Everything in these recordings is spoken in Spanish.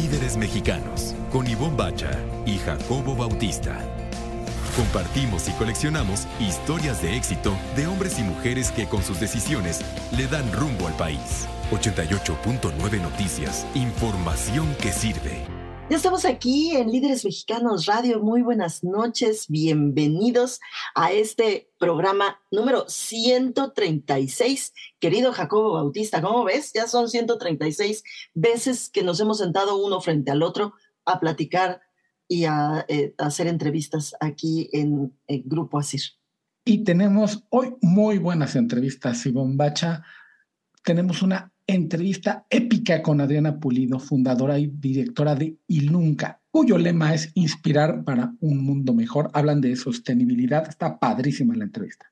Líderes Mexicanos, con Ivonne Bacha y Jacobo Bautista. Compartimos y coleccionamos historias de éxito de hombres y mujeres que con sus decisiones le dan rumbo al país. 88.9 Noticias, información que sirve. Ya estamos aquí en Líderes Mexicanos Radio. Muy buenas noches. Bienvenidos a este programa número 136. Querido Jacobo Bautista, ¿cómo ves? Ya son 136 veces que nos hemos sentado uno frente al otro a platicar y a, eh, hacer entrevistas aquí en el Grupo Asir. Y tenemos hoy muy buenas entrevistas, Ivonne Bacha. Tenemos una entrevista épica con Adriana Pulido, fundadora y directora de Ilunca, cuyo lema es inspirar para un mundo mejor. Hablan de sostenibilidad. Está padrísima la entrevista.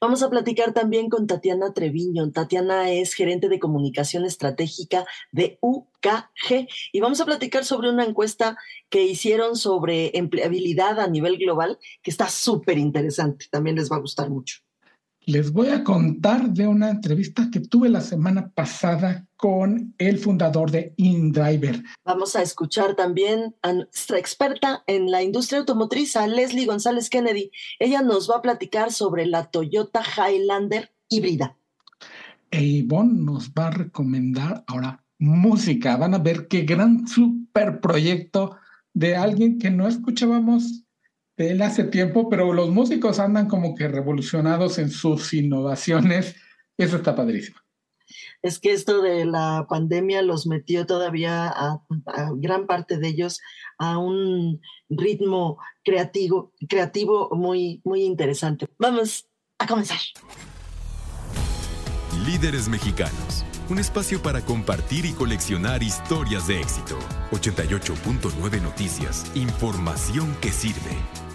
Vamos a platicar también con Tatiana Treviño. Tatiana es gerente de comunicación estratégica de UKG y vamos a platicar sobre una encuesta que hicieron sobre empleabilidad a nivel global que está súper interesante. También les va a gustar mucho les voy a contar de una entrevista que tuve la semana pasada con el fundador de InDriver. Vamos a escuchar también a nuestra experta en la industria automotriz, a Leslie González Kennedy. Ella nos va a platicar sobre la Toyota Highlander híbrida. E Ivonne nos va a recomendar ahora música. Van a ver qué gran super proyecto de alguien que no escuchábamos él hace tiempo, pero los músicos andan como que revolucionados en sus innovaciones. Eso está padrísimo. Es que esto de la pandemia los metió todavía a, gran parte de ellos a un ritmo creativo, creativo muy, muy interesante. Vamos a comenzar. Líderes mexicanos, un espacio para compartir y coleccionar historias de éxito. 88.9 Noticias, información que sirve.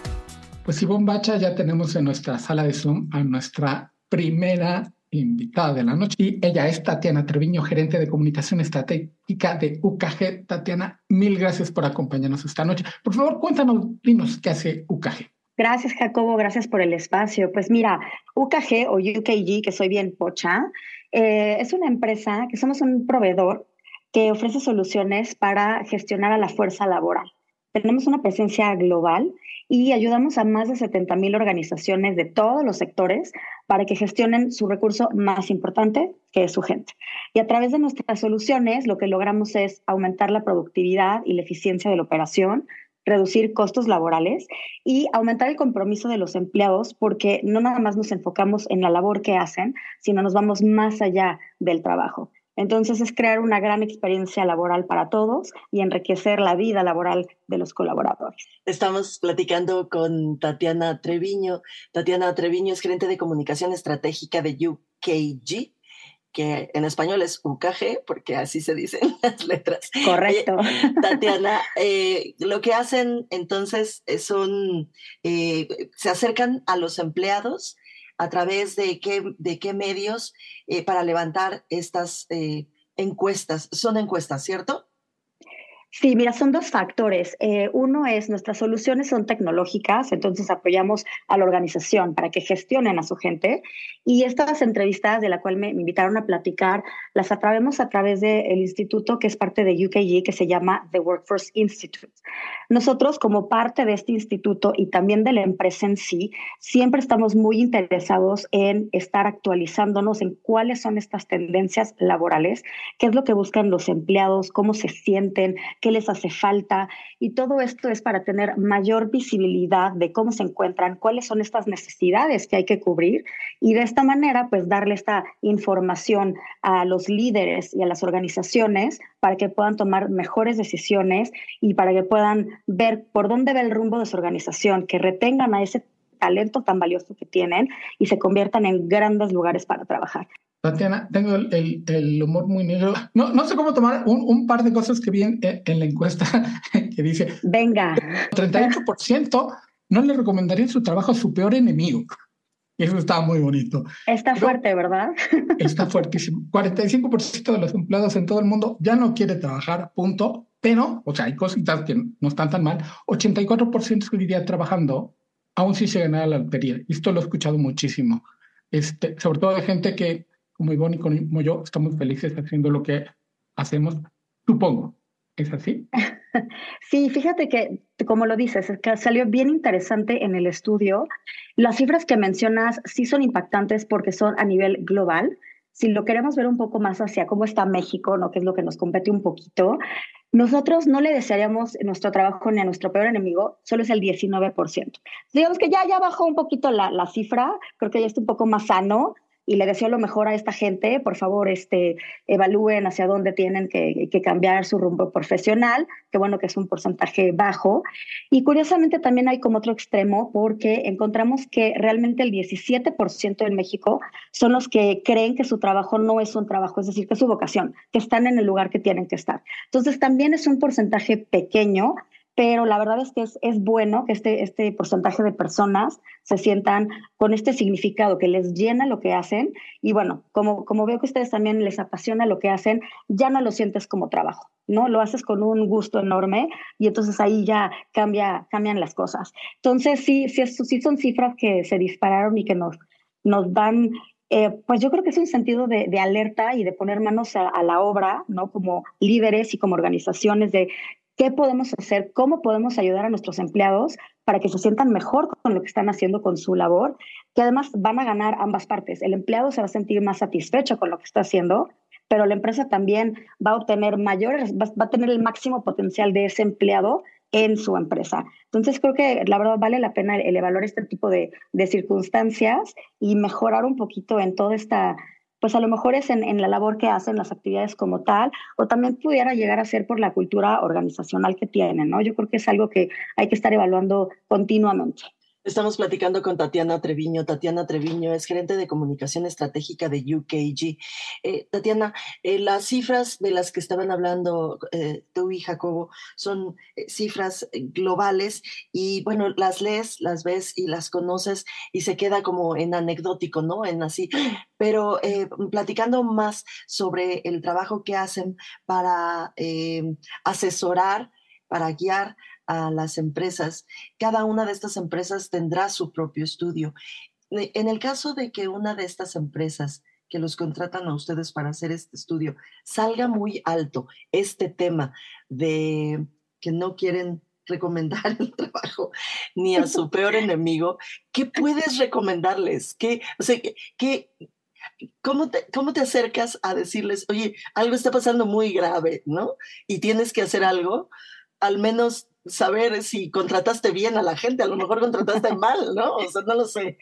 Pues Ivonne Bacha, ya tenemos en nuestra sala de Zoom a nuestra primera invitada de la noche y ella es Tatiana Treviño, gerente de comunicación estratégica de UKG. Tatiana, mil gracias por acompañarnos esta noche. Por favor, cuéntanos, dinos qué hace UKG. Gracias, Jacobo. Gracias por el espacio. Pues mira, UKG o UKG, que soy bien pocha, eh, es una empresa que somos un proveedor que ofrece soluciones para gestionar a la fuerza laboral. Tenemos una presencia global y ayudamos a más de 70 mil organizaciones de todos los sectores para que gestionen su recurso más importante, que es su gente. Y a través de nuestras soluciones, lo que logramos es aumentar la productividad y la eficiencia de la operación, reducir costos laborales y aumentar el compromiso de los empleados porque no nada más nos enfocamos en la labor que hacen, sino nos vamos más allá del trabajo. Entonces es crear una gran experiencia laboral para todos y enriquecer la vida laboral de los colaboradores. Estamos platicando con Tatiana Treviño. Tatiana Treviño es gerente de comunicación estratégica de UKG, que en español es UKG, porque así se dicen las letras. Correcto. Tatiana, eh, lo que hacen entonces son, eh, se acercan a los empleados a través de qué, de qué medios eh, para levantar estas eh, encuestas. Son encuestas, ¿cierto? Sí, mira, son dos factores. Eh, uno es nuestras soluciones son tecnológicas, entonces apoyamos a la organización para que gestionen a su gente. Y estas entrevistas de la cual me, invitaron a platicar, las atraemos a través del instituto que es parte de UKG, que se llama The Workforce Institute. Nosotros, como parte de este instituto y también de la empresa en sí, siempre estamos muy interesados en estar actualizándonos en cuáles son estas tendencias laborales, qué es lo que buscan los empleados, cómo se sienten, qué les hace falta. Y todo esto es para tener mayor visibilidad de cómo se encuentran, cuáles son estas necesidades que hay que cubrir y de esta manera, pues darle esta información a los líderes y a las organizaciones para que puedan tomar mejores decisiones y para que puedan ver por dónde va el rumbo de su organización, que retengan a ese talento tan valioso que tienen y se conviertan en grandes lugares para trabajar. Tatiana, tengo el, el, humor muy negro. No, no sé cómo tomar un, un par de cosas que vi en, la encuesta que dice... Venga. 38% no le recomendaría su trabajo a su peor enemigo. Y eso está muy bonito. Está fuerte, ¿verdad? Está fuertísimo. 45% de los empleados en todo el mundo ya no quiere trabajar, punto. Pero, o sea, hay cositas que no están tan mal. 84% seguiría trabajando, aún si se ganara la lotería. Esto lo he escuchado muchísimo. Este, sobre todo de gente que como Ivonne y como yo, estamos felices haciendo lo que hacemos, supongo. ¿Es así? sí, fíjate que, como lo dices, es que salió bien interesante en el estudio. Las cifras que mencionas sí son impactantes porque son a nivel global. Si lo queremos ver un poco más hacia cómo está México, ¿no? que es lo que nos compete un poquito, nosotros no le desearíamos nuestro trabajo ni a nuestro peor enemigo, solo es el 19%. Digamos que ya, ya bajó un poquito la, la cifra, creo que ya está un poco más sano, y le deseo lo mejor a esta gente. Por favor, este, evalúen hacia dónde tienen que, cambiar su rumbo profesional, que bueno que es un porcentaje bajo. Y curiosamente también hay como otro extremo porque encontramos que realmente el 17% en México son los que creen que su trabajo no es un trabajo, es decir, que es su vocación, que están en el lugar que tienen que estar. Entonces también es un porcentaje pequeño, pero la verdad es que es, es, bueno que este, este porcentaje de personas se sientan con este significado que les llena lo que hacen y bueno, como, como veo que a ustedes también les apasiona lo que hacen, ya no lo sientes como trabajo, ¿no? Lo haces con un gusto enorme y entonces ahí ya cambia, cambian las cosas. Entonces sí, sí, sí son cifras que se dispararon y que nos, nos dan eh, pues yo creo que es un sentido de, de alerta y de poner manos a, a, la obra, ¿no? Como líderes y como organizaciones de qué podemos hacer, cómo podemos ayudar a nuestros empleados para que se sientan mejor con lo que están haciendo con su labor, que además van a ganar ambas partes. El empleado se va a sentir más satisfecho con lo que está haciendo, pero la empresa también va a obtener mayores, va, a tener el máximo potencial de ese empleado en su empresa. Entonces creo que la verdad vale la pena el, evaluar este tipo de, de circunstancias y mejorar un poquito en toda esta pues a lo mejor es en, la labor que hacen, las actividades como tal, o también pudiera llegar a ser por la cultura organizacional que tienen, ¿no? Yo creo que es algo que hay que estar evaluando continuamente. Estamos platicando con Tatiana Treviño. Tatiana Treviño es gerente de comunicación estratégica de UKG. Eh, Tatiana, eh, las cifras de las que estaban hablando eh, tú y Jacobo son cifras globales y bueno, las lees, las ves y las conoces y se queda como en anecdótico, ¿no? En así. Pero platicando más sobre el trabajo que hacen para asesorar, para guiar a las empresas. Cada una de estas empresas tendrá su propio estudio. En el caso de que una de estas empresas que los contratan a ustedes para hacer este estudio salga muy alto este tema de que no quieren recomendar el trabajo ni a su peor enemigo, ¿qué puedes recomendarles? ¿Qué, o sea, qué, ¿cómo, te, ¿Cómo te acercas a decirles, oye, algo está pasando muy grave, ¿no? Y tienes que hacer algo? Al menos saber si contrataste bien a la gente, a lo mejor contrataste mal, ¿no? O sea, no lo sé.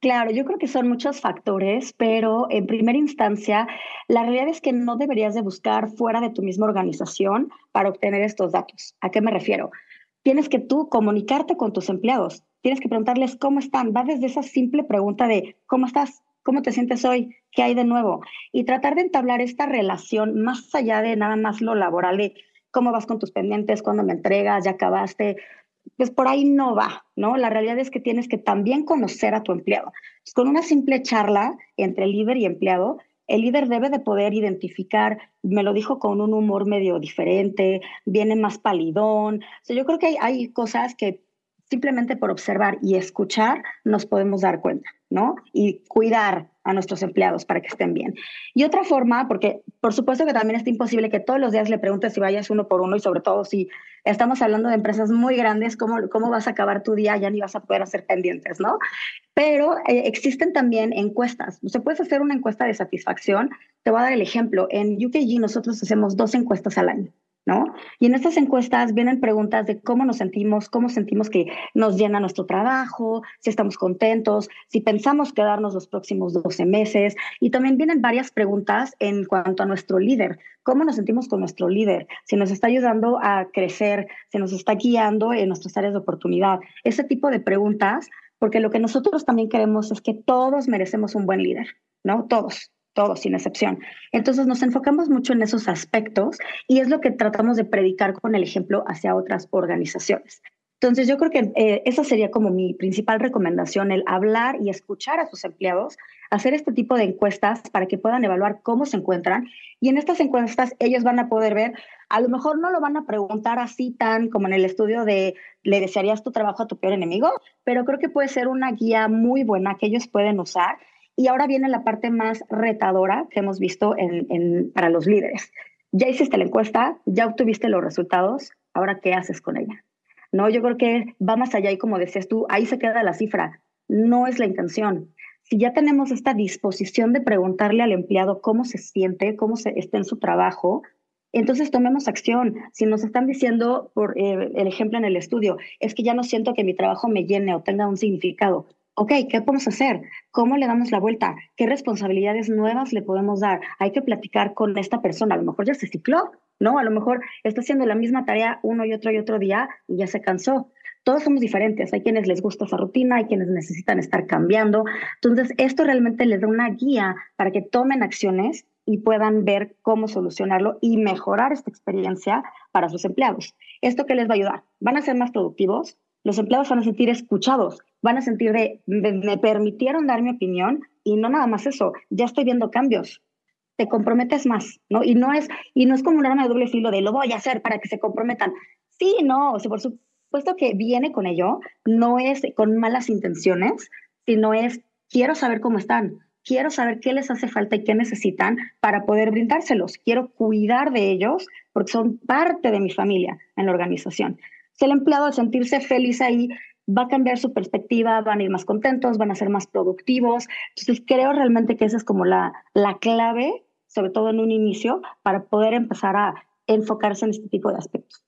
Claro, yo creo que son muchos factores, pero en primera instancia, la realidad es que no deberías de buscar fuera de tu misma organización para obtener estos datos. ¿A qué me refiero? Tienes que tú comunicarte con tus empleados, tienes que preguntarles cómo están. Va desde esa simple pregunta de ¿cómo estás? ¿Cómo te sientes hoy? ¿Qué hay de nuevo? Y tratar de entablar esta relación más allá de nada más lo laboral de cómo vas con tus pendientes, cuándo me entregas, ya acabaste. Pues por ahí no va, ¿no? La realidad es que tienes que también conocer a tu empleado. Pues con una simple charla entre líder y empleado, el líder debe de poder identificar, me lo dijo con un humor medio diferente, viene más palidón. O sea, yo creo que hay, hay cosas que simplemente por observar y escuchar nos podemos dar cuenta, ¿no? Y cuidar a nuestros empleados para que estén bien. Y otra forma, porque por supuesto que también es imposible que todos los días le preguntes si vayas uno por uno y sobre todo si estamos hablando de empresas muy grandes, ¿cómo, cómo vas a acabar tu día? Ya ni vas a poder hacer pendientes, ¿no? Pero eh, existen también encuestas. O sea, puedes hacer una encuesta de satisfacción. Te voy a dar el ejemplo. En UKG nosotros hacemos dos encuestas al año. ¿No? Y en estas encuestas vienen preguntas de cómo nos sentimos, cómo sentimos que nos llena nuestro trabajo, si estamos contentos, si pensamos quedarnos los próximos 12 meses. Y también vienen varias preguntas en cuanto a nuestro líder, cómo nos sentimos con nuestro líder, si nos está ayudando a crecer, si nos está guiando en nuestras áreas de oportunidad. Ese tipo de preguntas, porque lo que nosotros también queremos es que todos merecemos un buen líder, ¿no? Todos todos sin excepción. Entonces nos enfocamos mucho en esos aspectos y es lo que tratamos de predicar con el ejemplo hacia otras organizaciones. Entonces yo creo que eh, esa sería como mi principal recomendación, el hablar y escuchar a sus empleados, hacer este tipo de encuestas para que puedan evaluar cómo se encuentran y en estas encuestas ellos van a poder ver, a lo mejor no lo van a preguntar así tan como en el estudio de le desearías tu trabajo a tu peor enemigo, pero creo que puede ser una guía muy buena que ellos pueden usar y ahora viene la parte más retadora que hemos visto en, para los líderes. ya hiciste la encuesta, ya obtuviste los resultados, ahora qué haces con ella. No, yo creo que va más allá y como decías tú, ahí se queda la cifra. No es la intención. Si ya tenemos esta disposición de preguntarle al empleado cómo se siente, cómo se, está en su trabajo, entonces tomemos acción. Si nos están diciendo, por eh, el ejemplo en el estudio, es que ya no siento que mi trabajo me llene o tenga un significado. Ok, ¿qué podemos hacer? ¿Cómo le damos la vuelta? ¿Qué responsabilidades nuevas le podemos dar? Hay que platicar con esta persona. A lo mejor ya se cicló, ¿no? A lo mejor está haciendo la misma tarea uno y otro y otro día y ya se cansó. Todos somos diferentes. Hay quienes les gusta esa rutina, hay quienes necesitan estar cambiando. Entonces, esto realmente les da una guía para que tomen acciones y puedan ver cómo solucionarlo y mejorar esta experiencia para sus empleados. ¿Esto qué les va a ayudar? Van a ser más productivos, los empleados van a sentir escuchados, van a sentir de, me permitieron dar mi opinión y no nada más eso, ya estoy viendo cambios. Te comprometes más, ¿no? Y no es, y no es como un arma de doble filo de lo voy a hacer para que se comprometan. Sí, no, o por supuesto que viene con ello, no es con malas intenciones, sino es quiero saber cómo están, quiero saber qué les hace falta y qué necesitan para poder brindárselos. Quiero cuidar de ellos porque son parte de mi familia en la organización. Si el empleado al sentirse feliz ahí va a cambiar su perspectiva, van a ir más contentos, van a ser más productivos. Entonces creo realmente que esa es como la, la clave, sobre todo en un inicio, para poder empezar a enfocarse en este tipo de aspectos.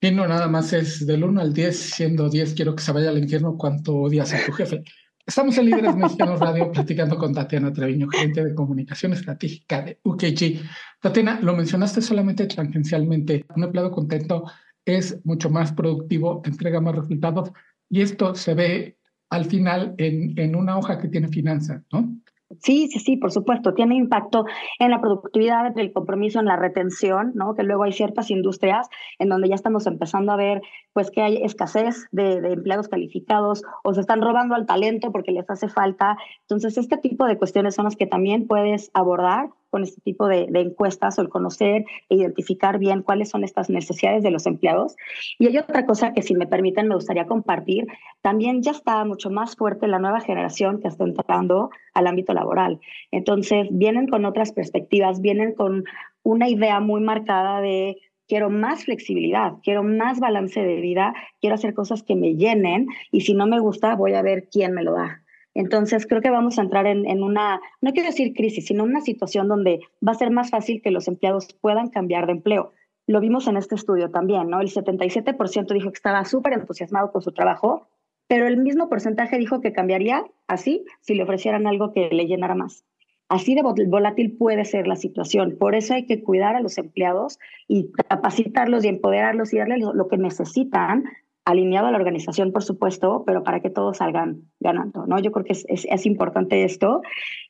Y no nada más es del 1 al 10, siendo 10 quiero que se vaya al infierno, ¿cuánto odias a tu jefe? Estamos en Líderes Mexicanos Radio platicando con Tatiana Treviño, gerente de comunicación estratégica de UKG. Tatiana, lo mencionaste solamente tangencialmente. Un empleado contento es mucho más productivo, entrega más resultados y esto se ve al final en, en una hoja que tiene finanzas, ¿no? Sí, sí, sí, por supuesto. Tiene impacto en la productividad, el compromiso, en la retención, ¿no? Que luego hay ciertas industrias en donde ya estamos empezando a ver, pues, que hay escasez de, empleados calificados o se están robando al talento porque les hace falta. Entonces, este tipo de cuestiones son las que también puedes abordar con este tipo de, de, encuestas o el conocer e identificar bien cuáles son estas necesidades de los empleados. Y hay otra cosa que, si me permiten, me gustaría compartir. También ya está mucho más fuerte la nueva generación que está entrando al ámbito laboral. Entonces, vienen con otras perspectivas, vienen con una idea muy marcada de quiero más flexibilidad, quiero más balance de vida, quiero hacer cosas que me llenen y si no me gusta voy a ver quién me lo da. Entonces, creo que vamos a entrar en, una, no quiero decir crisis, sino una situación donde va a ser más fácil que los empleados puedan cambiar de empleo. Lo vimos en este estudio también, ¿no? El 77% dijo que estaba súper entusiasmado con su trabajo, pero el mismo porcentaje dijo que cambiaría así si le ofrecieran algo que le llenara más. Así de volátil puede ser la situación. Por eso hay que cuidar a los empleados y capacitarlos y empoderarlos y darles lo que necesitan alineado a la organización, por supuesto, pero para que todos salgan ganando, ¿no? Yo creo que es, importante esto.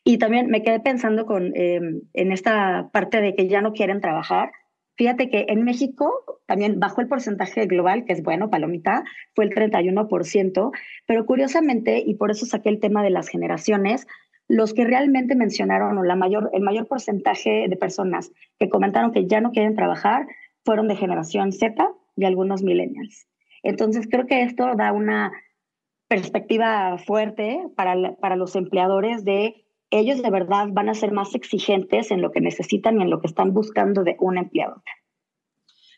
Y también me quedé pensando con, eh, en esta parte de que ya no quieren trabajar. Fíjate que en México también bajó el porcentaje global, que es bueno, palomita, fue el 31%, pero curiosamente, y por eso saqué el tema de las generaciones, los que realmente mencionaron, o la mayor, el mayor porcentaje de personas que comentaron que ya no quieren trabajar, fueron de generación Z y algunos millennials. Entonces, creo que esto da una perspectiva fuerte para, para los empleadores de ellos de verdad van a ser más exigentes en lo que necesitan y en lo que están buscando de un empleado.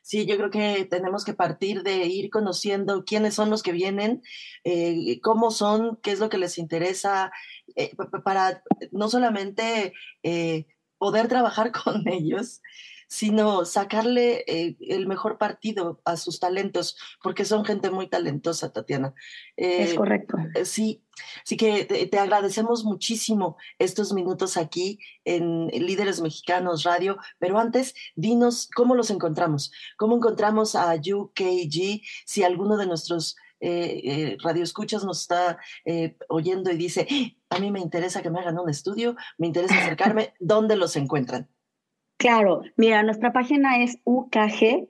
Sí, yo creo que tenemos que partir de ir conociendo quiénes son los que vienen, eh, cómo son, qué es lo que les interesa, eh, para no solamente eh, poder trabajar con ellos, sino sacarle eh, el mejor partido a sus talentos, porque son gente muy talentosa, Tatiana. Eh, es correcto. Sí, sí que te, te, agradecemos muchísimo estos minutos aquí en Líderes Mexicanos Radio, pero antes, dinos cómo los encontramos, cómo encontramos a UKG, si alguno de nuestros... Eh, eh, radioescuchas nos está eh, oyendo y dice, a mí me interesa que me hagan un estudio, me interesa acercarme, ¿dónde los encuentran? Claro, mira, nuestra página es ukg.mx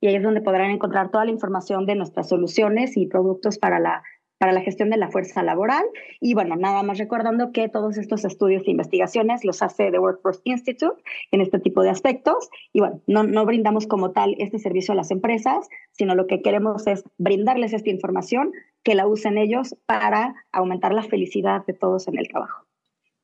y ahí es donde podrán encontrar toda la información de nuestras soluciones y productos para la, para la gestión de la fuerza laboral. Y bueno, nada más recordando que todos estos estudios e investigaciones los hace The Workforce Institute en este tipo de aspectos. Y bueno, no, no brindamos como tal este servicio a las empresas, sino lo que queremos es brindarles esta información que la usen ellos para aumentar la felicidad de todos en el trabajo.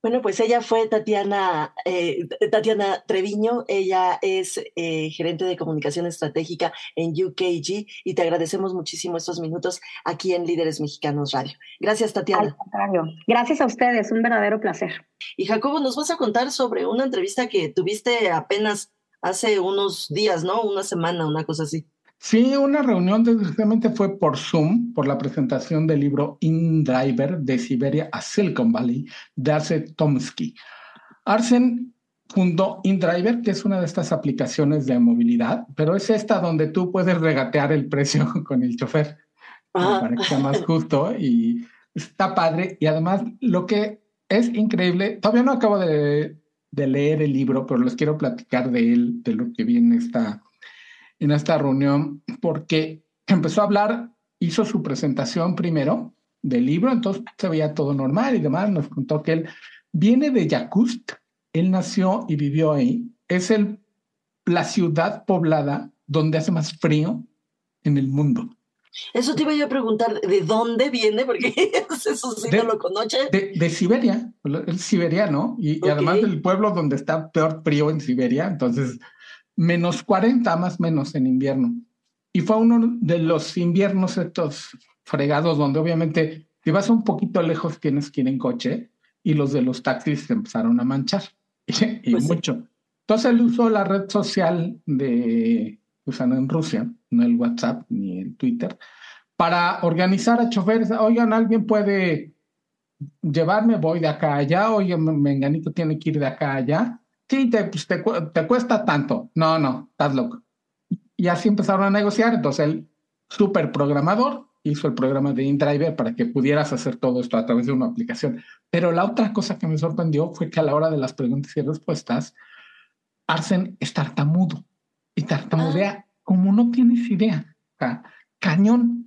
Bueno, pues ella fue Tatiana, eh, Tatiana Treviño, ella es eh, gerente de comunicación estratégica en UKG y te agradecemos muchísimo estos minutos aquí en Líderes Mexicanos Radio. Gracias, Tatiana. Al contrario, gracias a ustedes, un verdadero placer. Y Jacobo, nos vas a contar sobre una entrevista que tuviste apenas hace unos días, ¿no? Una semana, una cosa así. Sí, una reunión desgraciadamente fue por Zoom, por la presentación del libro InDriver de Siberia a Silicon Valley de Arsen Tomsky. Arsen fundó InDriver, que es una de estas aplicaciones de movilidad, pero es esta donde tú puedes regatear el precio con el chofer para que sea más justo y está padre. Y además, lo que es increíble, todavía no acabo de, de leer el libro, pero les quiero platicar de él, de lo que viene esta en esta reunión porque empezó a hablar, hizo su presentación primero del libro, entonces se veía todo normal y demás, nos contó que él viene de Yakutsk, él nació y vivió ahí, es el, la ciudad poblada donde hace más frío en el mundo. Eso te iba yo a preguntar, ¿de dónde viene? Porque eso sí no lo conoce. De, de, Siberia, el siberiano, y, y además del pueblo donde está peor frío en Siberia, entonces menos 40 más menos en invierno. Y fue uno de los inviernos estos fregados donde obviamente si vas un poquito lejos tienes que ir en coche y los de los taxis se empezaron a manchar y, pues mucho. Entonces él usó la red social de, usan en Rusia, no el WhatsApp ni el Twitter, para organizar a choferes. Oigan, alguien puede llevarme, voy de acá a allá, oigan, Menganito tiene que ir de acá a allá sí, te, pues, te, te, cuesta tanto. No, no, estás loco. Y así empezaron a negociar. Entonces el super programador hizo el programa de InDriver para que pudieras hacer todo esto a través de una aplicación. Pero la otra cosa que me sorprendió fue que a la hora de las preguntas y respuestas, Arsen es tartamudo y tartamudea ah. como no tienes idea. cañón.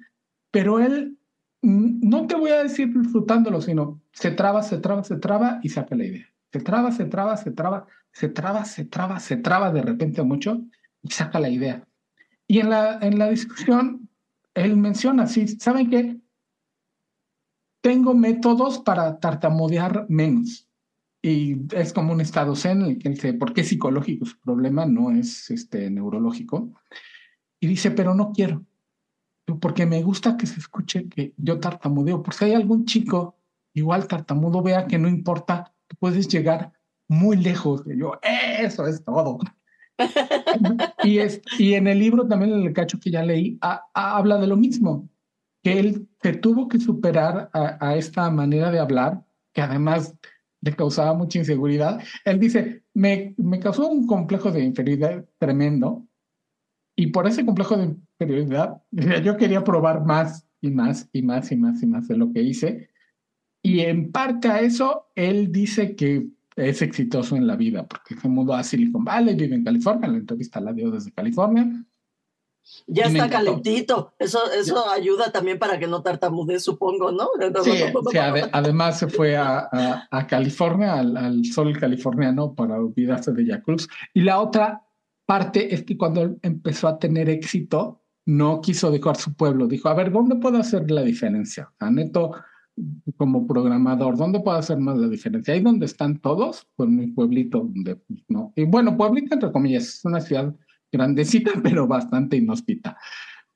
Pero él, no te voy a decir disfrutándolo, sino se traba, se traba, se traba y saca la idea. Se traba, se traba, se traba se traba, se traba, se traba de repente mucho y saca la idea. Y en la, en la discusión, él menciona, sí, ¿saben qué? Tengo métodos para tartamudear menos. Y es como un estado zen en el que él dice, ¿por qué es psicológico? Su problema no es este, neurológico. Y dice, pero no quiero, porque me gusta que se escuche que yo tartamudeo. Por si hay algún chico igual tartamudo, vea que no importa, puedes llegar muy lejos. de yo, eso es todo. y, es, y en el libro también, el cacho que ya leí, habla de lo mismo, que él se tuvo que superar a, esta manera de hablar, que además le causaba mucha inseguridad. Él dice, me, me causó un complejo de inferioridad tremendo, y por ese complejo de inferioridad, yo quería probar más y más y más y más y más de lo que hice. Y en parte a eso, él dice que es exitoso en la vida, porque se mudó a Silicon Valley, vive en California, la entrevista la dio desde California. Ya está calentito, eso, eso ayuda también para que no tartamude, supongo, ¿no? Sí, además se fue a, a, California, al, sol californiano, para olvidarse de Yakult. Y la otra parte es que cuando empezó a tener éxito, no quiso dejar su pueblo, dijo, a ver, ¿dónde puedo hacer la diferencia? A neto, como programador, ¿dónde puedo hacer más la diferencia? Ahí donde están todos, pues mi pueblito, donde pues, no. Y bueno, pueblito entre comillas, es una ciudad grandecita, pero bastante inhóspita.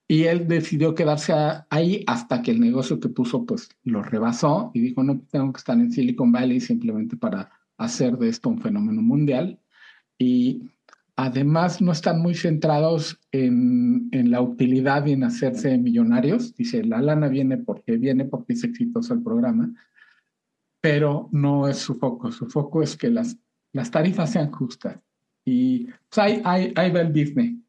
Y él decidió quedarse ahí hasta que el negocio que puso, pues lo rebasó y dijo, no, tengo que estar en Silicon Valley simplemente para hacer de esto un fenómeno mundial. Y Además, no están muy centrados en, en, la utilidad y en hacerse millonarios. Dice, la lana viene porque viene porque es exitoso el programa, pero no es su foco. Su foco es que las, las tarifas sean justas. Y pues, ahí, ahí, ahí va el Disney.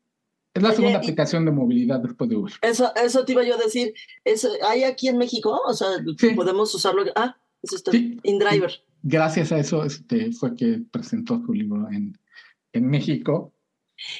Es la segunda aplicación de movilidad después de Uber. Eso, eso te iba yo a decir. ¿Es, ¿Hay aquí en México? O sea, podemos usarlo. Ah, eso está. Sí. InDriver. Gracias a eso este, fue que presentó su libro en, en México.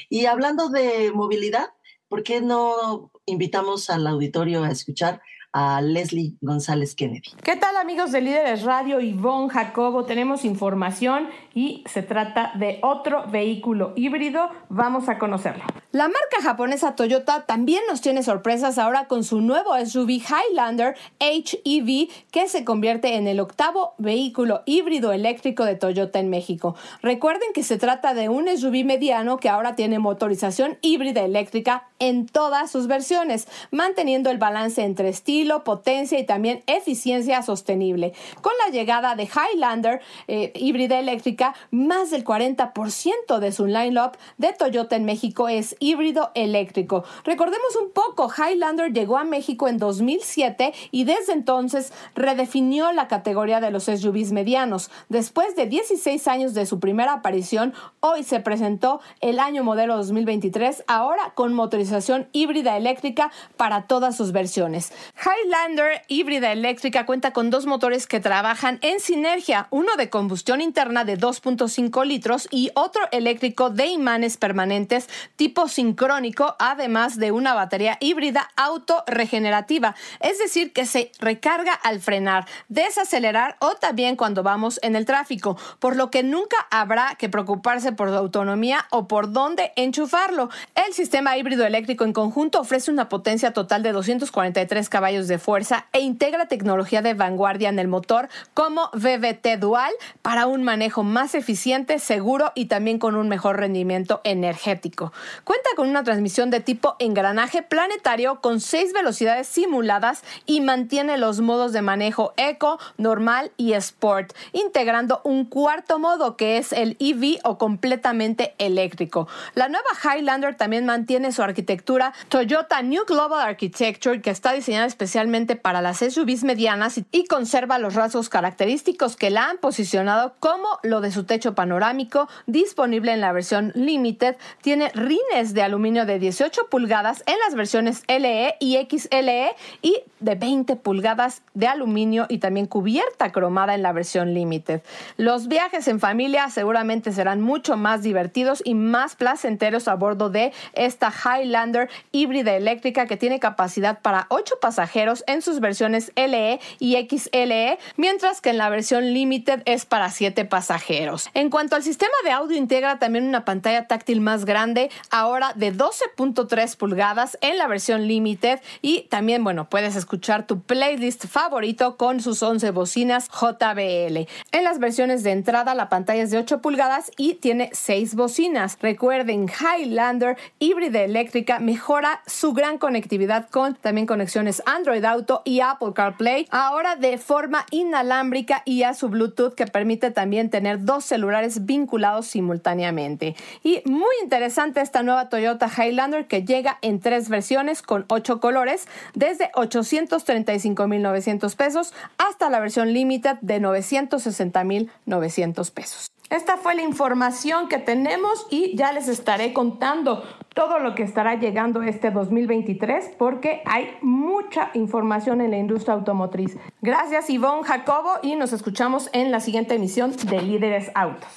Y hablando de movilidad, ¿por qué no invitamos al auditorio a escuchar a Leslie González Kennedy. ¿Qué tal amigos de Líderes Radio? Ivonne Jacobo, tenemos información y se trata de otro vehículo híbrido. Vamos a conocerlo. La marca japonesa Toyota también nos tiene sorpresas ahora con su nuevo SUV Highlander HEV que se convierte en el octavo vehículo híbrido eléctrico de Toyota en México. Recuerden que se trata de un SUV mediano que ahora tiene motorización híbrida eléctrica en todas sus versiones, manteniendo el balance entre estilo, potencia y también eficiencia sostenible. Con la llegada de Highlander eh, híbrida eléctrica, más del 40% de su line-up de Toyota en México es híbrido eléctrico. Recordemos un poco, Highlander llegó a México en 2007 y desde entonces redefinió la categoría de los SUVs medianos. Después de 16 años de su primera aparición, hoy se presentó el año modelo 2023, ahora con motorización híbrida eléctrica para todas sus versiones. Highlander híbrida eléctrica cuenta con dos motores que trabajan en sinergia, uno de combustión interna de 2.5 litros y otro eléctrico de imanes permanentes tipo sincrónico, además de una batería híbrida autorregenerativa, es decir, que se recarga al frenar, desacelerar o también cuando vamos en el tráfico, por lo que nunca habrá que preocuparse por su autonomía o por dónde enchufarlo. El sistema híbrido eléctrico en conjunto ofrece una potencia total de 243 caballos de fuerza e integra tecnología de vanguardia en el motor como VVT dual para un manejo más eficiente, seguro y también con un mejor rendimiento energético. Cuenta con una transmisión de tipo engranaje planetario con seis velocidades simuladas y mantiene los modos de manejo eco, normal y sport, integrando un cuarto modo que es el EV o completamente eléctrico. La nueva Highlander también mantiene su arquitectura Toyota New Global Architecture que está diseñada especialmente para las SUVs medianas y conserva los rasgos característicos que la han posicionado como lo de su techo panorámico disponible en la versión Limited, tiene rines de aluminio de 18 pulgadas en las versiones LE y XLE y de 20 pulgadas de aluminio y también cubierta cromada en la versión Limited. Los viajes en familia seguramente serán mucho más divertidos y más placenteros a bordo de esta Highlander híbrida eléctrica que tiene capacidad para 8 pasajeros en sus versiones LE y XLE, mientras que en la versión Limited es para 7 pasajeros. En cuanto al sistema de audio integra también una pantalla táctil más grande, ahora de 12.3 pulgadas en la versión Limited y también, bueno, puedes escuchar tu playlist favorito con sus 11 bocinas JBL. En las versiones de entrada la pantalla es de 8 pulgadas y tiene 6 bocinas. Recuerden, Highlander híbrida eléctrica mejora su gran conectividad con también conexiones Android Auto y Apple CarPlay, ahora de forma inalámbrica y a su Bluetooth que permite también tener dos celulares vinculados simultáneamente. Y muy interesante esta nueva Toyota Highlander que llega en tres versiones con ocho colores, desde 835.900 pesos hasta la versión Limited de 960.900 pesos. Esta fue la información que tenemos y ya les estaré contando todo lo que estará llegando este 2023 porque hay mucha información en la industria automotriz. Gracias Ivonne Jacobo y nos escuchamos en la siguiente emisión de Líderes Autos.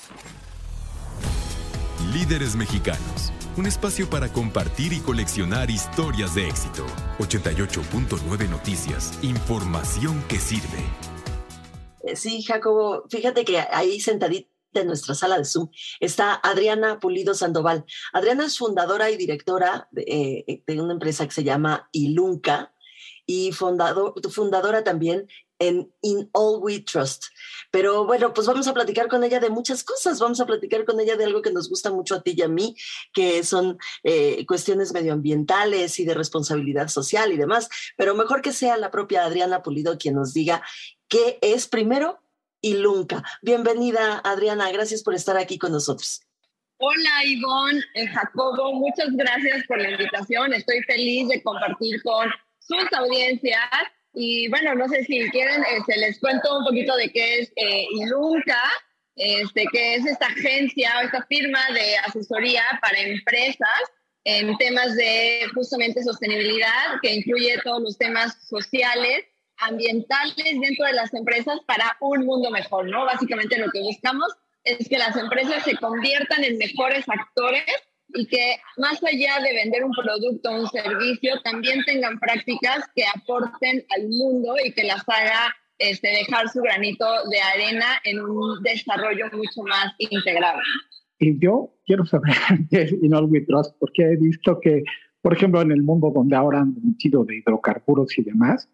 Líderes Mexicanos, un espacio para compartir y coleccionar historias de éxito. 88.9 Noticias, información que sirve. Eh, sí, Jacobo, fíjate que ahí sentadito de nuestra sala de Zoom está Adriana Pulido Sandoval. Adriana es fundadora y directora de, eh, una empresa que se llama Ilunca y fundador, fundadora también en In All We Trust. Pero bueno, pues vamos a platicar con ella de muchas cosas. Vamos a platicar con ella de algo que nos gusta mucho a ti y a mí, que son eh, cuestiones medioambientales y de responsabilidad social y demás. Pero mejor que sea la propia Adriana Pulido quien nos diga qué es primero y Lunca. Bienvenida, Adriana. Gracias por estar aquí con nosotros. Hola, Ivonne, eh, Jacobo. Muchas gracias por la invitación. Estoy feliz de compartir con sus audiencias. Y bueno, no sé si quieren, este, les cuento un poquito de qué es eh, Ilunca, este, que es esta agencia o esta firma de asesoría para empresas en temas de justamente sostenibilidad, que incluye todos los temas sociales ambientales dentro de las empresas para un mundo mejor, ¿no? Básicamente lo que buscamos es que las empresas se conviertan en mejores actores y que más allá de vender un producto o un servicio, también tengan prácticas que aporten al mundo y que las haga este, dejar su granito de arena en un desarrollo mucho más integrado. y yo quiero saber qué es Inolwi Trust, porque he visto que, por ejemplo, en el mundo donde ahora han metido de hidrocarburos y demás,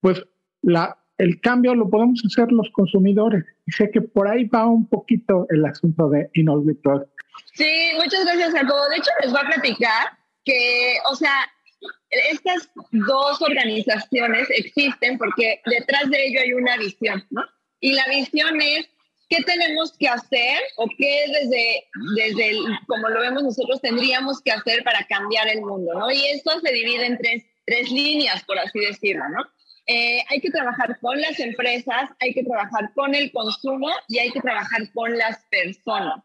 pues la, el cambio lo podemos hacer los consumidores. Y sé que por ahí va un poquito el asunto de Trust. Sí, muchas gracias, Jacobo. De hecho, les voy a platicar que, o sea, estas dos organizaciones existen porque detrás de ello hay una visión, ¿no? Y la visión es qué tenemos que hacer o qué desde, desde como lo vemos nosotros, tendríamos que hacer para cambiar el mundo, ¿no? Y esto se divide en tres, tres líneas, por así decirlo, ¿no? Eh, hay que trabajar con las empresas, hay que trabajar con el consumo y hay que trabajar con las personas.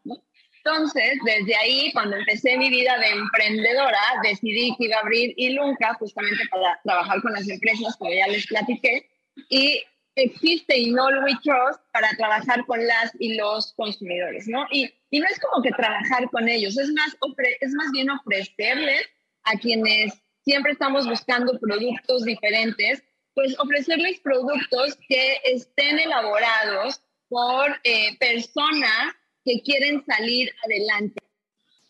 Entonces, desde ahí, cuando empecé mi vida de emprendedora, decidí que iba a abrir Ilunca justamente para trabajar con las empresas, como ya les platiqué, y existe Inol We Trust para trabajar con las y los consumidores, ¿no? Y, y no es como que trabajar con ellos, es más, es más bien ofrecerles a quienes siempre estamos buscando productos diferentes, pues ofrecerles productos que estén elaborados por eh, personas que quieren salir adelante.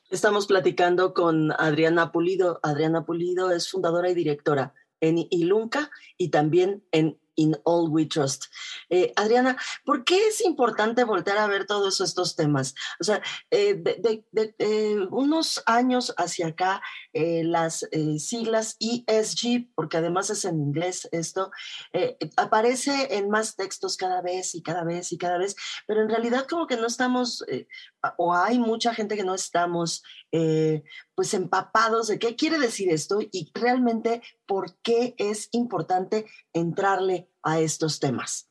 Estamos platicando con Adriana Pulido. Adriana Pulido es fundadora y directora en Ilunca y también en in all we trust. Eh, Adriana, ¿por qué es importante voltear a ver todos estos temas? O sea, eh, de, eh, unos años hacia acá, las siglas ESG, porque además es en inglés esto, aparece en más textos cada vez y cada vez y cada vez, pero en realidad como que no estamos, o hay mucha gente que no estamos pues empapados de qué quiere decir esto y realmente por qué es importante entrarle a estos temas.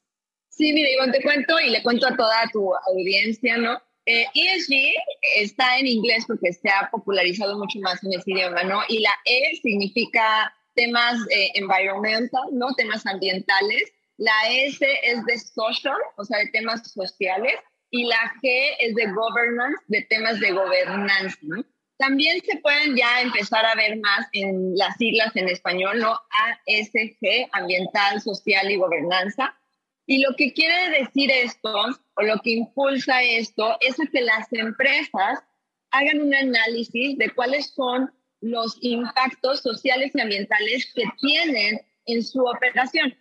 Sí, mira, Iván, te cuento y le cuento a toda tu audiencia, ¿no? Eh, ESG está en inglés porque se ha popularizado mucho más en ese idioma, ¿no? Y la E significa temas eh, environmental, ¿no? Temas ambientales. La S es de social, o sea, de temas sociales. Y la G es de governance, de temas de gobernanza, ¿no? También se pueden ya empezar a ver más en las siglas en español, ¿no? ASG, Ambiental, Social y Gobernanza. Y lo que quiere decir esto, o lo que impulsa esto, es que las empresas hagan un análisis de cuáles son los impactos sociales y ambientales que tienen en su operación.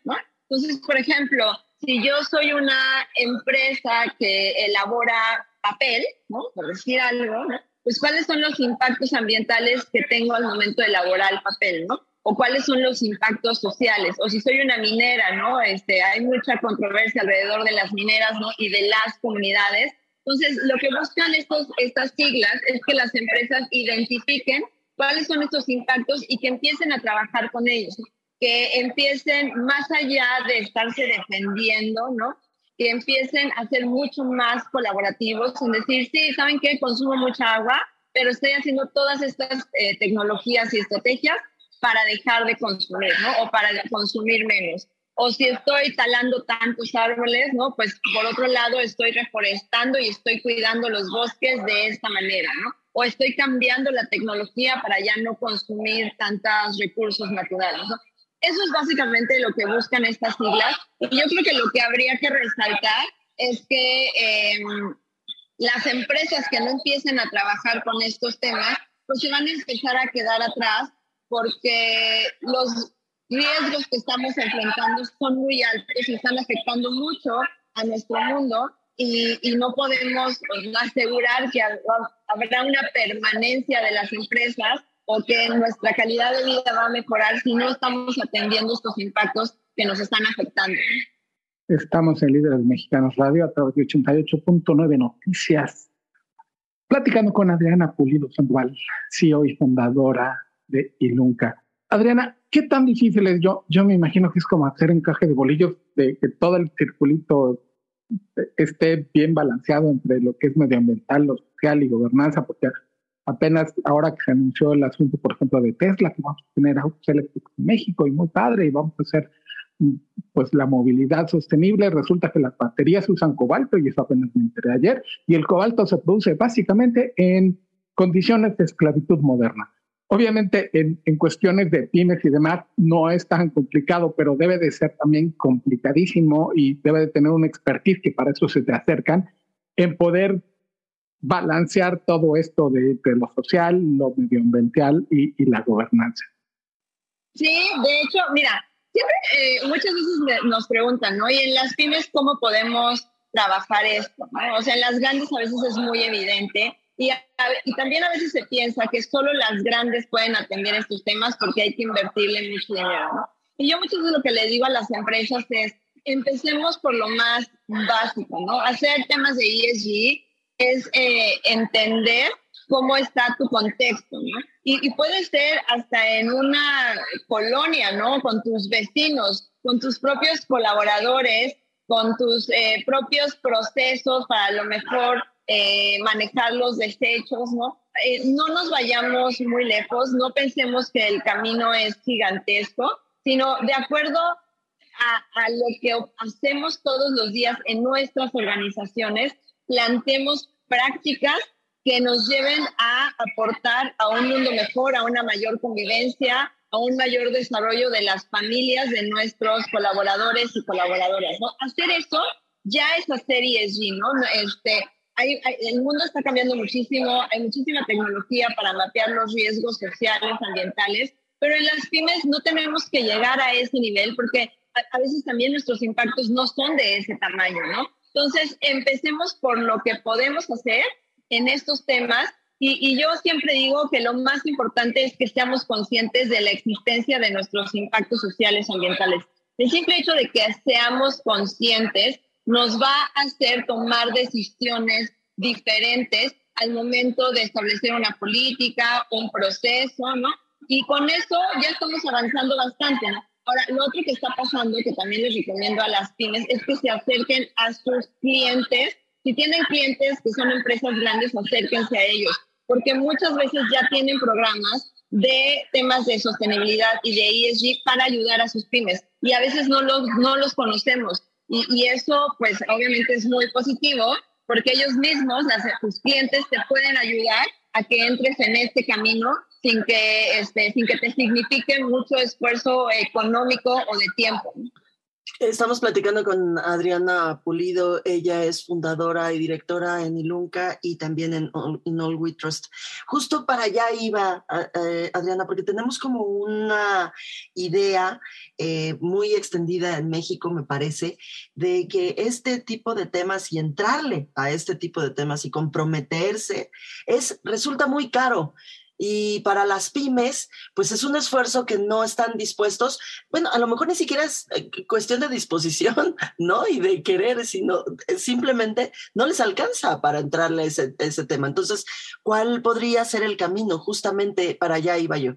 Entonces, por ejemplo, si yo soy una empresa que elabora papel, ¿no? Por decir algo, pues cuáles son los impactos ambientales que tengo al momento de elaborar el papel, ¿no? O cuáles son los impactos sociales, o si soy una minera, ¿no? Este, hay mucha controversia alrededor de las mineras, ¿no? Y de las comunidades. Entonces, lo que buscan estos, estas siglas es que las empresas identifiquen cuáles son estos impactos y que empiecen a trabajar con ellos, que empiecen más allá de estarse defendiendo, ¿no? que empiecen a ser mucho más colaborativos, en decir, sí, ¿saben qué? Consumo mucha agua, pero estoy haciendo todas estas eh, tecnologías y estrategias para dejar de consumir, ¿no? O para consumir menos. O si estoy talando tantos árboles, ¿no? Pues por otro lado estoy reforestando y estoy cuidando los bosques de esta manera, ¿no? O estoy cambiando la tecnología para ya no consumir tantos recursos naturales, ¿no? Eso es básicamente lo que buscan estas siglas. Y yo creo que lo que habría que resaltar es que em, las empresas que no empiecen a trabajar con estos temas, pues se van a empezar a quedar atrás porque los riesgos que estamos enfrentando son muy altos y están afectando mucho a nuestro mundo y, y no podemos asegurar que habrá una permanencia de las empresas o que nuestra calidad de vida va a mejorar si no estamos atendiendo estos impactos que nos están afectando. Estamos en Líderes Mexicanos Radio a través de 88.9 Noticias, platicando con Adriana Pulido Sandoval, CEO y fundadora de Ilunca. Adriana, ¿qué tan difícil es? Yo, yo me imagino que es como hacer encaje de bolillos, de que todo el circulito esté bien balanceado entre lo que es medioambiental, lo social y gobernanza, porque apenas ahora que se anunció el asunto, por ejemplo, de Tesla, que vamos a tener autos eléctricos en México y muy padre, y vamos a hacer mm, pues la movilidad sostenible, resulta que las baterías usan cobalto, y eso apenas me enteré ayer, y el cobalto se produce básicamente en condiciones de esclavitud moderna. Obviamente en, en, cuestiones de pymes y demás no es tan complicado, pero debe de ser también complicadísimo y debe de tener una expertise que para eso se te acercan en poder balancear todo esto de, lo social, lo medioambiental y, la gobernanza. Sí, de hecho, mira, siempre eh, muchas veces nos preguntan, ¿no? Y en las pymes, ¿cómo podemos trabajar esto? O sea, en las grandes a veces es muy evidente y, y, también a veces se piensa que solo las grandes pueden atender estos temas porque hay que invertirle mucho dinero, ¿no? Y yo muchas veces lo que le digo a las empresas es, empecemos por lo más básico, ¿no? Hacer temas de ESG es eh, entender cómo está tu contexto, ¿no? Y, puede ser hasta en una colonia, ¿no? Con tus vecinos, con tus propios colaboradores, con tus eh, propios procesos para a lo mejor eh, manejar los desechos, ¿no? no nos vayamos muy lejos, no pensemos que el camino es gigantesco, sino de acuerdo a, lo que hacemos todos los días en nuestras organizaciones, planteemos prácticas que nos lleven a aportar a un mundo mejor, a una mayor convivencia, a un mayor desarrollo de las familias de nuestros colaboradores y colaboradoras. ¿no? Hacer eso ya es hacer ESG, ¿no? Este, el mundo está cambiando muchísimo, hay muchísima tecnología para mapear los riesgos sociales, ambientales, pero en las pymes no tenemos que llegar a ese nivel porque a, veces también nuestros impactos no son de ese tamaño, ¿no? Entonces, empecemos por lo que podemos hacer en estos temas y, y, yo siempre digo que lo más importante es que seamos conscientes de la existencia de nuestros impactos sociales ambientales. El simple hecho de que seamos conscientes nos va a hacer tomar decisiones diferentes al momento de establecer una política, un proceso, ¿no? Y con eso ya estamos avanzando bastante, ¿no? Ahora, lo otro que está pasando, que también les recomiendo a las pymes, es que se acerquen a sus clientes. Si tienen clientes que son empresas grandes, acérquense a ellos, porque muchas veces ya tienen programas de temas de sostenibilidad y de ESG para ayudar a sus pymes. Y a veces no los, no los conocemos. Y, eso, pues, obviamente es muy positivo, porque ellos mismos, las, tus clientes, te pueden ayudar a que entres en este camino sin que, este, sin que te signifique mucho esfuerzo económico o de tiempo. Estamos platicando con Adriana Pulido, ella es fundadora y directora en Ilunca y también en All, We Trust. Justo para allá iba, Adriana, porque tenemos como una idea eh, muy extendida en México, me parece, de que este tipo de temas y entrarle a este tipo de temas y comprometerse es, resulta muy caro. Y para las pymes, pues es un esfuerzo que no están dispuestos, bueno, a lo mejor ni siquiera es eh, cuestión de disposición, ¿no? Y de querer, sino eh, simplemente no les alcanza para entrarle ese, ese tema. Entonces, ¿cuál podría ser el camino? Justamente para allá iba yo.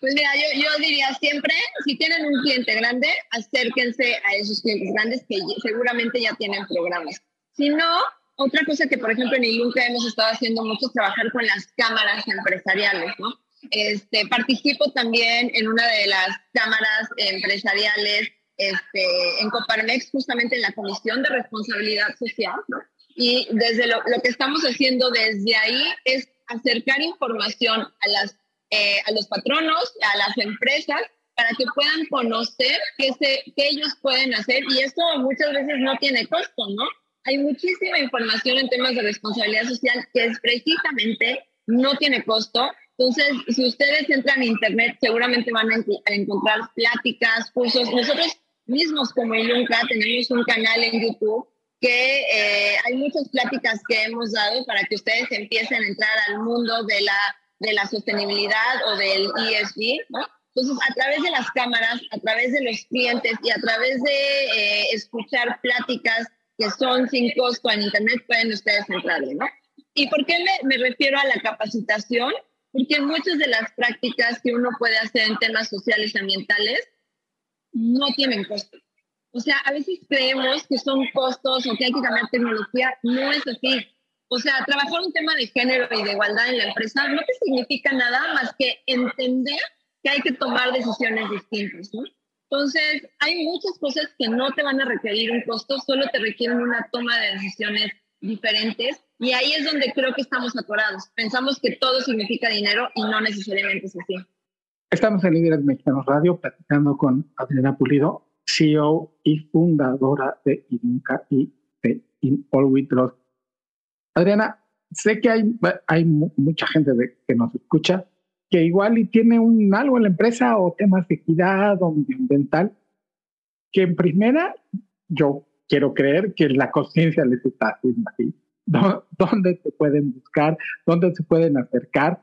Pues mira, yo, yo, diría siempre, si tienen un cliente grande, acérquense a esos clientes grandes que seguramente ya tienen programas. Si no, otra cosa que, por ejemplo, en Ilunca hemos estado haciendo mucho es trabajar con las cámaras empresariales, ¿no? Este, participo también en una de las cámaras empresariales este, en Coparmex, justamente en la Comisión de Responsabilidad Social, ¿no? Y desde lo, lo que estamos haciendo desde ahí es acercar información a, las, eh, a los patronos, a las empresas, para que puedan conocer qué, se, qué ellos pueden hacer. Y esto muchas veces no tiene costo, ¿no? Hay muchísima información en temas de responsabilidad social que es precisamente no tiene costo. Entonces, si ustedes entran a Internet, seguramente van a, encontrar pláticas, cursos. Nosotros mismos como Ilunca tenemos un canal en YouTube que eh, hay muchas pláticas que hemos dado para que ustedes empiecen a entrar al mundo de la, de la sostenibilidad o del ESG, ¿no? Entonces, a través de las cámaras, a través de los clientes y a través de eh, escuchar pláticas que son sin costo en Internet, pueden ustedes entrarle, ¿no? ¿Y por qué me, me refiero a la capacitación? Porque muchas de las prácticas que uno puede hacer en temas sociales y ambientales no tienen costo. O sea, a veces creemos que son costos o que hay que cambiar tecnología. No es así. O sea, trabajar un tema de género y de igualdad en la empresa no te significa nada más que entender que hay que tomar decisiones distintas. ¿no? Entonces, hay muchas cosas que no te van a requerir un costo, solo te requieren una toma de decisiones diferentes. Y ahí es donde creo que estamos atorados. Pensamos que todo significa dinero y no necesariamente es así. Estamos en Líderes Mexicanos Radio platicando con Adriana Pulido, CEO y fundadora de Inca y de In All We Trust. Adriana, sé que hay, hay mucha gente que nos escucha que igual y tiene un algo en la empresa o temas de equidad o medioambiental, que en primera yo quiero creer que la conciencia les está haciendo así. ¿Dónde se pueden buscar? ¿Dónde se pueden acercar?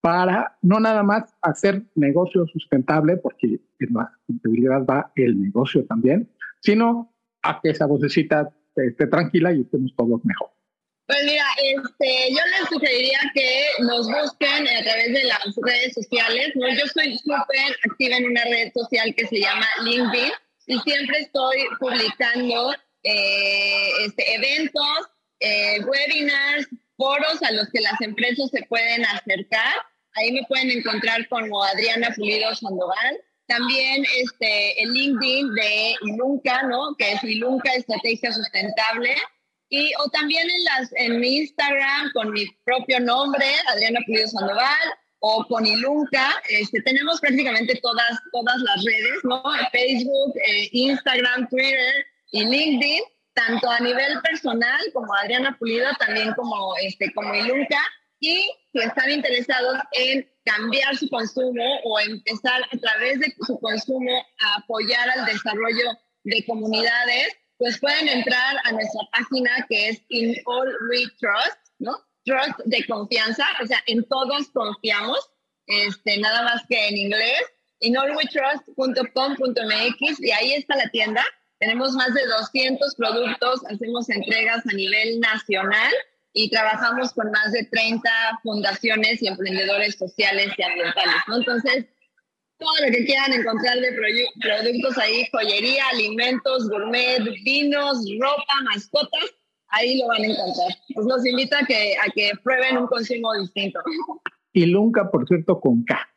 Para no nada más hacer negocio sustentable, porque en la sustentabilidad va el negocio también, sino a que esa vocecita esté tranquila y estemos todos mejor. Pues mira, este, yo les sugeriría que nos busquen a través de las redes sociales. ¿no? Yo soy súper activa en una red social que se llama LinkedIn y siempre estoy publicando eh, este, eventos, eh, webinars, foros a los que las empresas se pueden acercar. Ahí me pueden encontrar como Adriana Pulido Sandoval. También este, el LinkedIn de Ilunca, ¿no? que es Ilunca Estrategia Sustentable. Y, o también en, las, en mi Instagram con mi propio nombre, Adriana Pulido Sandoval, o con Ilunca. Este, tenemos prácticamente todas, todas las redes, ¿no? Facebook, eh, Instagram, Twitter y LinkedIn, tanto a nivel personal como Adriana Pulido, también como, este, como Ilunca. Y si están interesados en cambiar su consumo o empezar a través de su consumo a apoyar al desarrollo de comunidades, pues pueden entrar a nuestra página que es In All We Trust, ¿no? Trust de confianza, o sea, en todos confiamos, este, nada más que en inglés, inallwetrust.com.mx y ahí está la tienda. Tenemos más de 200 productos, hacemos entregas a nivel nacional y trabajamos con más de 30 fundaciones y emprendedores sociales y ambientales, ¿no? Entonces, todo lo que quieran encontrar de productos ahí, joyería, alimentos, gourmet, vinos, ropa, mascotas, ahí lo van a encontrar. Pues los invito a que, a que prueben un consumo distinto. Y nunca, por cierto, con K.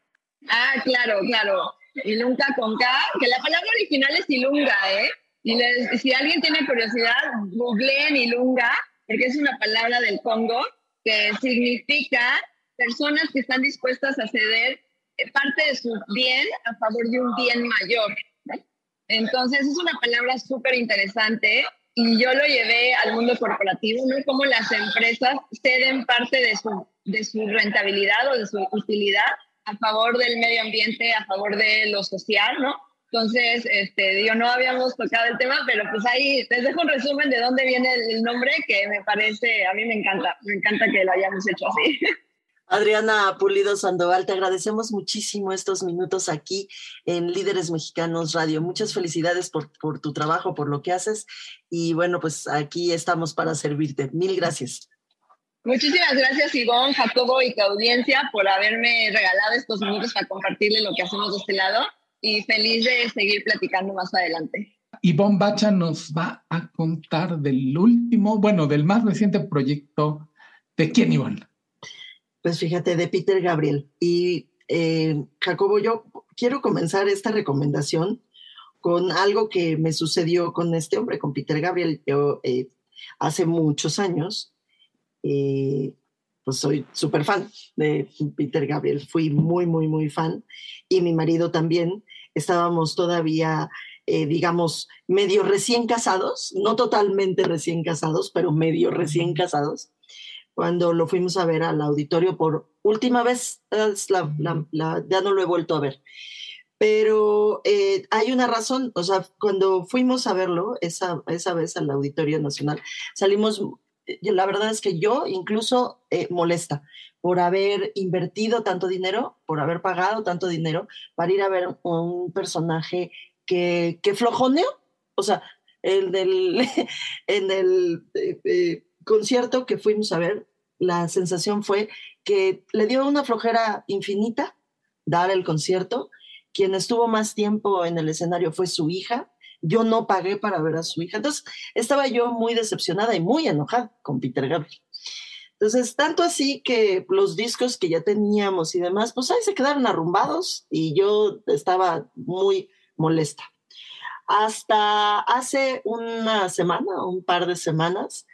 Ah, claro, claro. Y nunca con K, que la palabra original es ilunga, ¿eh? Y si alguien tiene curiosidad, googleen ilunga, porque es una palabra del Congo que significa personas que están dispuestas a ceder parte de su bien a favor de un bien mayor. Entonces es una palabra súper interesante y yo lo llevé al mundo corporativo, ¿no? Cómo las empresas ceden parte de su, de su rentabilidad o de su utilidad a favor del medio ambiente, a favor de lo social, ¿no? Entonces, este, digo, no habíamos tocado el tema, pero pues ahí les dejo un resumen de dónde viene el nombre que me parece, a mí me encanta, me encanta que lo hayamos hecho así. Adriana Pulido Sandoval, te agradecemos muchísimo estos minutos aquí en Líderes Mexicanos Radio. Muchas felicidades por, por tu trabajo, por lo que haces. Y bueno, pues aquí estamos para servirte. Mil gracias. Muchísimas gracias, Ivonne, Jacobo y tu audiencia por haberme regalado estos minutos para compartirle lo que hacemos de este lado y feliz de seguir platicando más adelante. Ivonne Bacha nos va a contar del último, bueno, del más reciente proyecto. ¿De quién, Ivonne? Pues fíjate, de Peter Gabriel. Y eh, Jacobo, yo quiero comenzar esta recomendación con algo que me sucedió con este hombre, con Peter Gabriel. Yo eh, hace muchos años, eh, pues soy súper fan de Peter Gabriel, fui muy, muy, muy fan. Y mi marido también. Estábamos todavía, digamos, medio recién casados, no totalmente recién casados, pero medio recién casados cuando lo fuimos a ver al auditorio por última vez, ya no lo he vuelto a ver. Pero eh, hay una razón, o sea, cuando fuimos a verlo esa, esa vez al Auditorio Nacional, salimos, eh, la verdad es que yo incluso eh, molesta por haber invertido tanto dinero, por haber pagado tanto dinero para ir a ver un personaje que, que flojoneó, o sea, el del, el concierto que fuimos a ver, la sensación fue que le dio una flojera infinita dar el concierto. Quien estuvo más tiempo en el escenario fue su hija. Yo no pagué para ver a su hija. Entonces, estaba yo muy decepcionada y muy enojada con Peter Gabriel. Entonces, tanto así que los discos que ya teníamos y demás, pues ahí se quedaron arrumbados y yo estaba muy molesta. Hasta hace una semana, un par de semanas,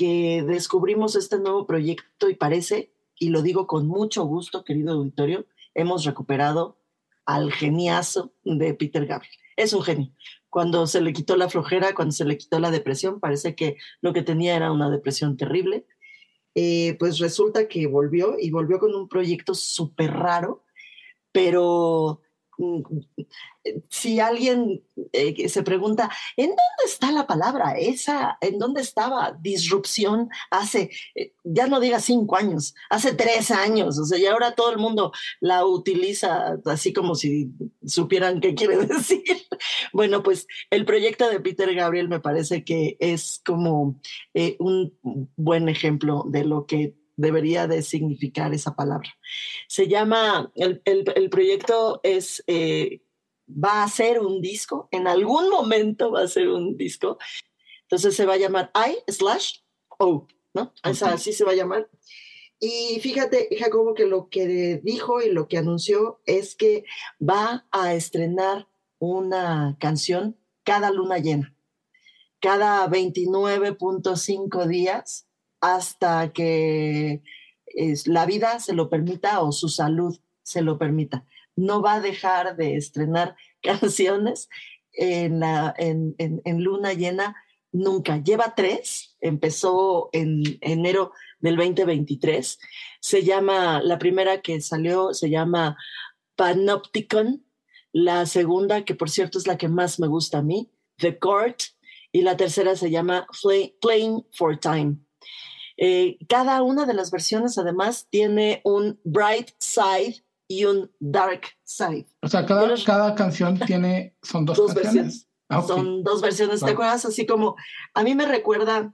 que descubrimos este nuevo proyecto y parece, y lo digo con mucho gusto, querido auditorio, hemos recuperado al geniazo de Peter Gabriel. Es un genio. Cuando se le quitó la flojera, cuando se le quitó la depresión, parece que lo que tenía era una depresión terrible. eh, pues resulta que volvió y volvió con un proyecto súper raro, pero si alguien eh, se pregunta, ¿en dónde está la palabra esa? ¿En dónde estaba disrupción hace, eh, ya no diga cinco años, hace tres años? O sea, y ahora todo el mundo la utiliza así como si supieran qué quiere decir. bueno, pues el proyecto de Peter Gabriel me parece que es como eh, un buen ejemplo de lo que debería de significar esa palabra. Se llama, el, proyecto es va a ser un disco, en algún momento va a ser un disco. Entonces se va a llamar I slash O, ¿no? así se va a llamar. Y fíjate, Jacobo, que lo que dijo y lo que anunció es que va a estrenar una canción cada luna llena, cada 29.5 días hasta que la vida se lo permita o su salud se lo permita no va a dejar de estrenar canciones en, luna llena nunca. Lleva tres, empezó en enero del 2023. Se llama, la primera que salió se llama Panopticon, la segunda, que por cierto es la que más me gusta a mí, The Court, y la tercera se llama Playing for Time. Eh, cada una de las versiones además tiene un bright side y un Dark Side. O sea, cada, cada canción tiene, son dos, versiones. Ah, son dos versiones, ¿te acuerdas? Así como, a mí me recuerda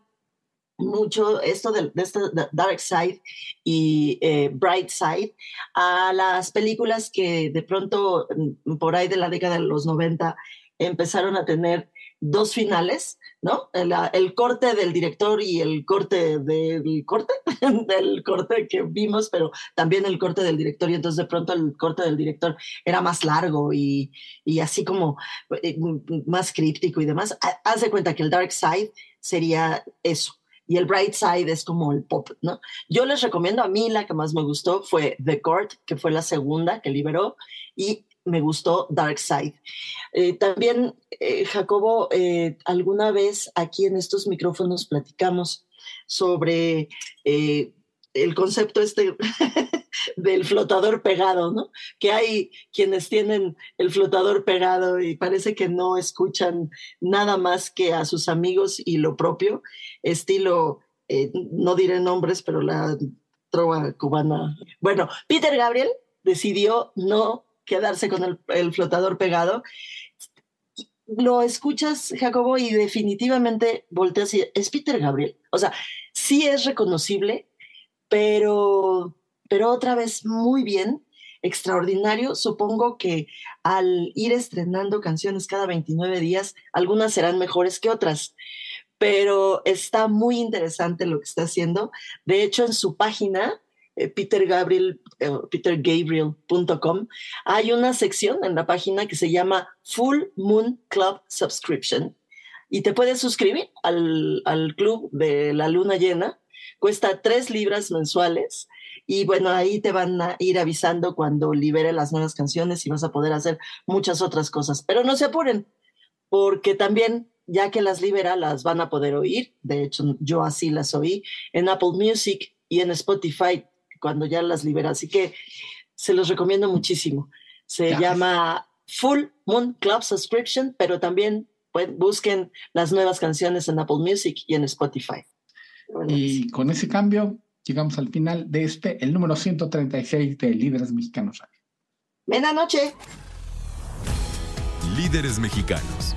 mucho esto de, de este Dark Side y eh, Bright Side a las películas que de pronto mm, por ahí de la década de los 90 empezaron a tener dos finales, ¿no? El, corte del director y el corte del corte, del corte que vimos, pero también el corte del director. Y entonces de pronto el corte del director era más largo y, y así como eh, más críptico y demás. Haz de cuenta que el Dark Side sería eso. Y el Bright Side es como el pop, ¿no? Yo les recomiendo a mí la que más me gustó fue The Court, que fue la segunda que liberó, y me gustó Dark Side. Eh, también, eh, Jacobo, eh, alguna vez aquí en estos micrófonos platicamos sobre el concepto este del flotador pegado, ¿no? Que hay quienes tienen el flotador pegado y parece que no escuchan nada más que a sus amigos y lo propio, estilo, no diré nombres, pero la trova cubana. Bueno, Peter Gabriel decidió no quedarse con el, flotador pegado. Lo escuchas, Jacobo, y definitivamente volteas y es Peter Gabriel. O sea, sí es reconocible, pero, pero otra vez muy bien, extraordinario. Supongo que al ir estrenando canciones cada 29 días, algunas serán mejores que otras pero está muy interesante lo que está haciendo. De hecho, en su página eh, Peter Gabriel, eh, petergabriel.com, hay una sección en la página que se llama Full Moon Club Subscription y te puedes suscribir al, club de la luna llena. Cuesta tres libras mensuales y bueno, ahí te van a ir avisando cuando libere las nuevas canciones y vas a poder hacer muchas otras cosas. Pero no se apuren, porque también ya que las libera, las van a poder oír. De hecho, yo así las oí en Apple Music y en Spotify cuando ya las libera. Así que se los recomiendo muchísimo. Se llama Full Moon Club Subscription, pero también busquen las nuevas canciones en Apple Music y en Spotify. y con ese cambio llegamos al final de este, el número 136 de Líderes Mexicanos Buenas noche. Líderes Mexicanos,